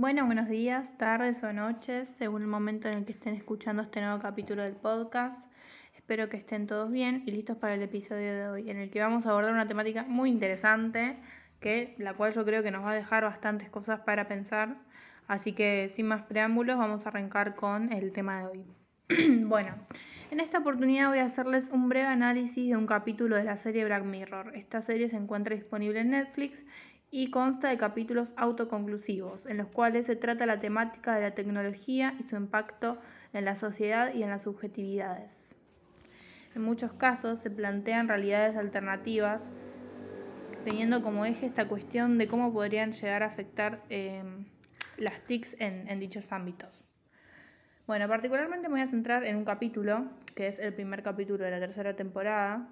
Bueno, buenos días, tardes o noches, según el momento en el que estén escuchando este nuevo capítulo del podcast. Espero que estén todos bien y listos para el episodio de hoy, en el que vamos a abordar una temática muy interesante, que la cual yo creo que nos va a dejar bastantes cosas para pensar. Así que sin más preámbulos, vamos a arrancar con el tema de hoy. bueno, en esta oportunidad voy a hacerles un breve análisis de un capítulo de la serie Black Mirror. Esta serie se encuentra disponible en Netflix y consta de capítulos autoconclusivos, en los cuales se trata la temática de la tecnología y su impacto en la sociedad y en las subjetividades. En muchos casos se plantean realidades alternativas, teniendo como eje esta cuestión de cómo podrían llegar a afectar eh, las TICs en, en dichos ámbitos. Bueno, particularmente me voy a centrar en un capítulo, que es el primer capítulo de la tercera temporada,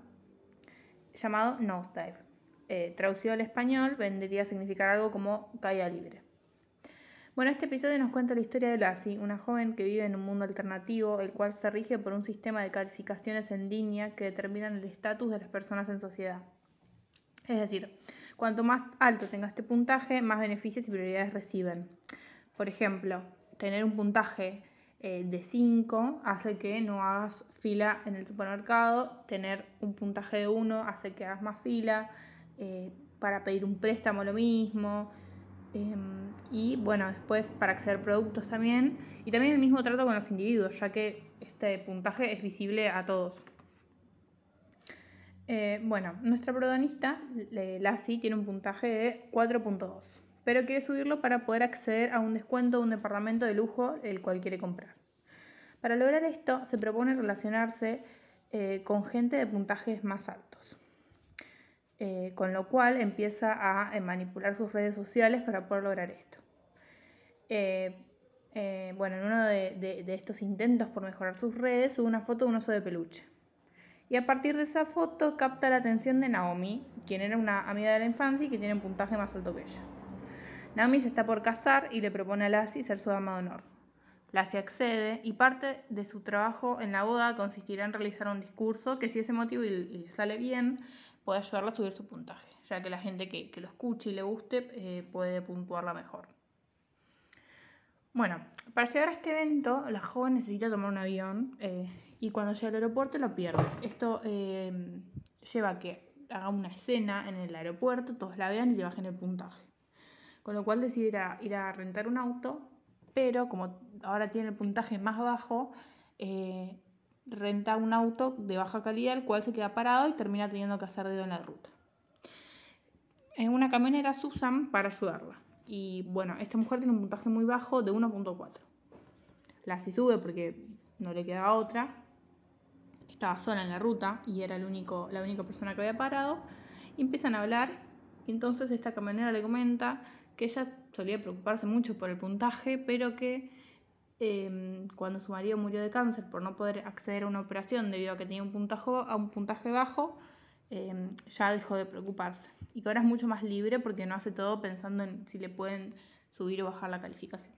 llamado Nosedive eh, traducido al español, vendría a significar algo como caída libre. Bueno, este episodio nos cuenta la historia de Lassie, una joven que vive en un mundo alternativo, el cual se rige por un sistema de calificaciones en línea que determinan el estatus de las personas en sociedad. Es decir, cuanto más alto tenga este puntaje, más beneficios y prioridades reciben. Por ejemplo, tener un puntaje eh, de 5 hace que no hagas fila en el supermercado, tener un puntaje de 1 hace que hagas más fila, eh, para pedir un préstamo lo mismo. Em, y bueno, después para acceder a productos también. Y también el mismo trato con los individuos, ya que este puntaje es visible a todos. Eh, bueno, nuestra protagonista, Lassie, tiene un puntaje de 4.2, pero quiere subirlo para poder acceder a un descuento de un departamento de lujo el cual quiere comprar. Para lograr esto, se propone relacionarse eh, con gente de puntajes más altos. Eh, con lo cual empieza a eh, manipular sus redes sociales para poder lograr esto. Eh, bueno, en uno de, estos intentos por mejorar sus redes, sube una foto de un oso de peluche. Y a partir de esa foto capta la atención de Naomi, quien era una amiga de la infancia y que tiene un puntaje más alto que ella. Naomi se está por casar y le propone a Lassie ser su dama de honor. Lassie accede y parte de su trabajo en la boda consistirá en realizar un discurso que si ese motivo y le sale bien, puede ayudarla a subir su puntaje, ya que la gente que, lo escuche y le guste eh, puede puntuarla mejor. Bueno, para llegar a este evento, la joven necesita tomar un avión eh, y cuando llega al aeropuerto lo pierde. Esto eh, lleva a que haga una escena en el aeropuerto, todos la vean y le bajen el puntaje. Con lo cual decide ir a, ir a rentar un auto, pero como ahora tiene el puntaje más bajo, renta un auto de baja calidad, el cual se queda parado y termina teniendo que hacer dedo en la ruta. Es una camionera Susan para ayudarla. Y bueno, esta mujer tiene un puntaje muy bajo de 1.4. La si sube porque no le queda otra. Estaba sola en la ruta y era el único, la única persona que había parado. Y empiezan a hablar. Y entonces esta camionera le comenta que ella solía preocuparse mucho por el puntaje, pero que Em, cuando su marido murió de cáncer por no poder acceder a una operación debido a que tenía un puntaje, a un puntaje bajo, em, ya dejó de preocuparse. Y que ahora es mucho más libre porque no hace todo pensando en si le pueden subir o bajar la calificación.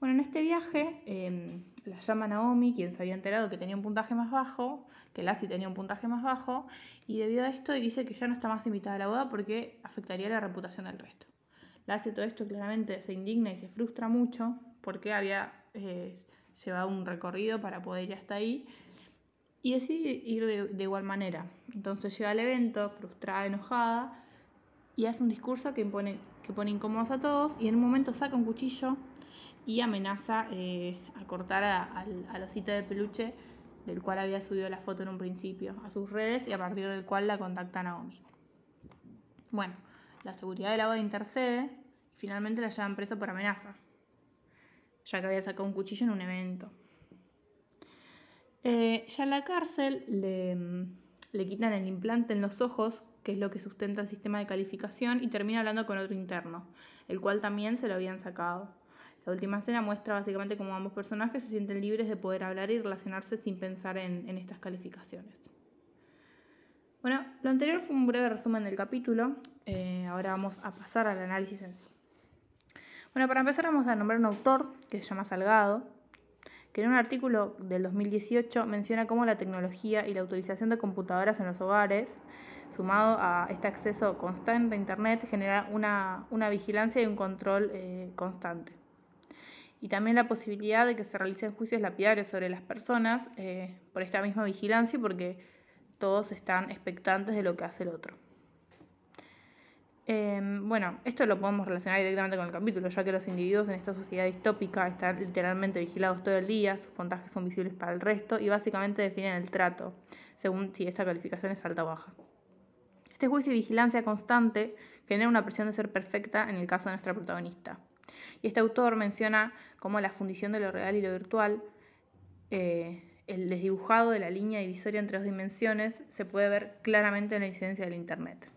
Bueno, en este viaje em, la llama Naomi, quien se había enterado que tenía un puntaje más bajo, que Lassie tenía un puntaje más bajo, y debido a esto dice que ya no está más invitada a la boda porque afectaría la reputación del resto. Lassie todo esto claramente se indigna y se frustra mucho porque había eh, llevado un recorrido para poder ir hasta ahí y decide ir de, igual manera. Entonces llega al evento frustrada, enojada y hace un discurso que, que pone incómodos a todos y en un momento saca un cuchillo y amenaza eh, a cortar al osito de peluche del cual había subido la foto en un principio a sus redes y a partir del cual la contacta Naomi. Bueno, la seguridad del agua intercede y finalmente la llevan presa por amenaza ya que había sacado un cuchillo en un evento. Eh, ya en la cárcel le, le quitan el implante en los ojos, que es lo que sustenta el sistema de calificación, y termina hablando con otro interno, el cual también se lo habían sacado. La última escena muestra básicamente cómo ambos personajes se sienten libres de poder hablar y relacionarse sin pensar en, estas calificaciones. Bueno, lo anterior fue un breve resumen del capítulo, eh, ahora vamos a pasar al análisis en sí. Bueno, para empezar vamos a nombrar un autor que se llama Salgado, que en un artículo del 2018 menciona cómo la tecnología y la utilización de computadoras en los hogares sumado a este acceso constante a Internet, genera una, vigilancia y un control eh, constante. Y también la posibilidad de que se realicen juicios lapidarios sobre las personas eh, por esta misma vigilancia, porque todos están expectantes de lo que hace el otro. Em, bueno, esto lo podemos relacionar directamente con el capítulo, ya que los individuos en esta sociedad distópica están literalmente vigilados todo el día, sus puntajes son visibles para el resto y básicamente definen el trato, según si esta calificación es alta o baja. Este juicio y vigilancia constante genera una presión de ser perfecta en el caso de nuestra protagonista. Y este autor menciona cómo la fundición de lo real y lo virtual, eh, el desdibujado de la línea divisoria entre dos dimensiones, se puede ver claramente en la incidencia del Internet.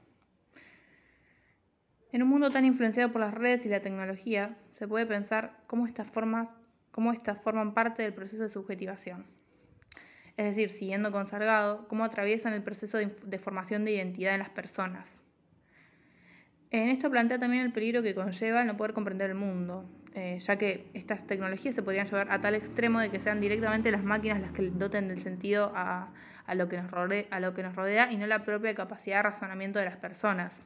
En un mundo tan influenciado por las redes y la tecnología, se puede pensar cómo estas, formas, cómo estas forman parte del proceso de subjetivación es decir, siguiendo con Salgado, cómo atraviesan el proceso de, formación de identidad en las personas. En esto plantea también el peligro que conlleva el no poder comprender el mundo, eh, ya que estas tecnologías se podrían llevar a tal extremo de que sean directamente las máquinas las que doten del sentido a, lo que nos rodea, a lo que nos rodea y no la propia capacidad de razonamiento de las personas.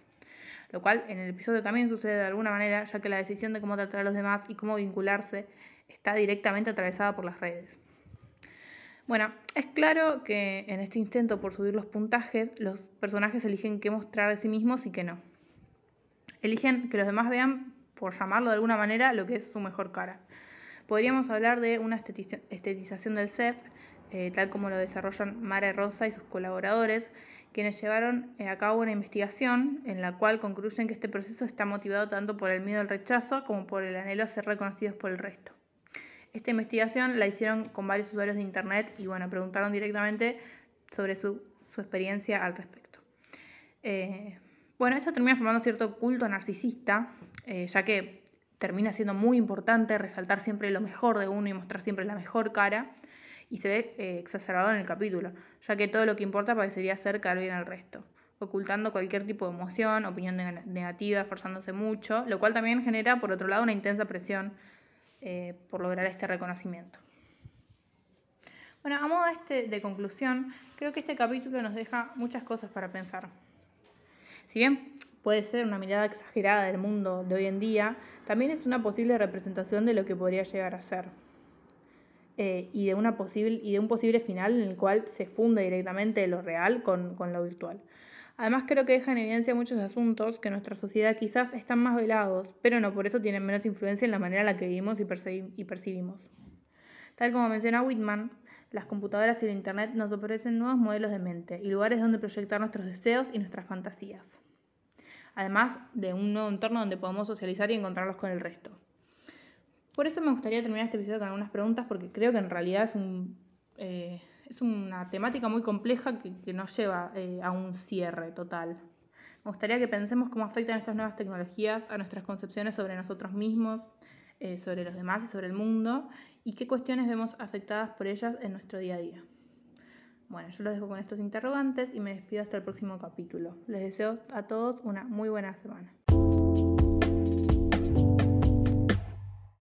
Lo cual en el episodio también sucede de alguna manera, ya que la decisión de cómo tratar a los demás y cómo vincularse está directamente atravesada por las redes. Bueno, es claro que en este intento por subir los puntajes, los personajes eligen qué mostrar de sí mismos y qué no. Eligen que los demás vean, por llamarlo de alguna manera, lo que es su mejor cara. Podríamos hablar de una estetización del CEF, eh, tal como lo desarrollan Mara Rosa y sus colaboradores, quienes llevaron eh, a cabo una investigación en la cual concluyen que este proceso está motivado tanto por el miedo al rechazo como por el anhelo a ser reconocidos por el resto. Esta investigación la hicieron con varios usuarios de Internet y bueno, preguntaron directamente sobre su, experiencia al respecto. Eh, bueno, esto termina formando cierto culto narcisista, eh, ya que termina siendo muy importante resaltar siempre lo mejor de uno y mostrar siempre la mejor cara, y se ve eh, exacerbado en el capítulo, ya que todo lo que importa parecería ser caer bien al resto, ocultando cualquier tipo de emoción, opinión negativa, esforzándose mucho, lo cual también genera, por otro lado, una intensa presión eh, por lograr este reconocimiento. Bueno, a modo este, de conclusión, creo que este capítulo nos deja muchas cosas para pensar. Si bien puede ser una mirada exagerada del mundo de hoy en día, también es una posible representación de lo que podría llegar a ser. Eh, y, de una posible, y de un posible final en el cual se funde directamente lo real con, con lo virtual. Además creo que deja en evidencia muchos asuntos que en nuestra sociedad quizás están más velados, pero no por eso tienen menos influencia en la manera en la que vivimos y, percibimos. Tal como menciona Whitman, las computadoras y el Internet nos ofrecen nuevos modelos de mente y lugares donde proyectar nuestros deseos y nuestras fantasías. Además de un nuevo entorno donde podemos socializar y encontrarlos con el resto. Por eso me gustaría terminar este episodio con algunas preguntas porque creo que en realidad es. Eh, una temática muy compleja que, nos lleva eh, a un cierre total. Me gustaría que pensemos cómo afectan estas nuevas tecnologías a nuestras concepciones sobre nosotros mismos, eh, sobre los demás y sobre el mundo, y qué cuestiones vemos afectadas por ellas en nuestro día a día. Bueno, yo los dejo con estos interrogantes y me despido hasta el próximo capítulo. Les deseo a todos una muy buena semana.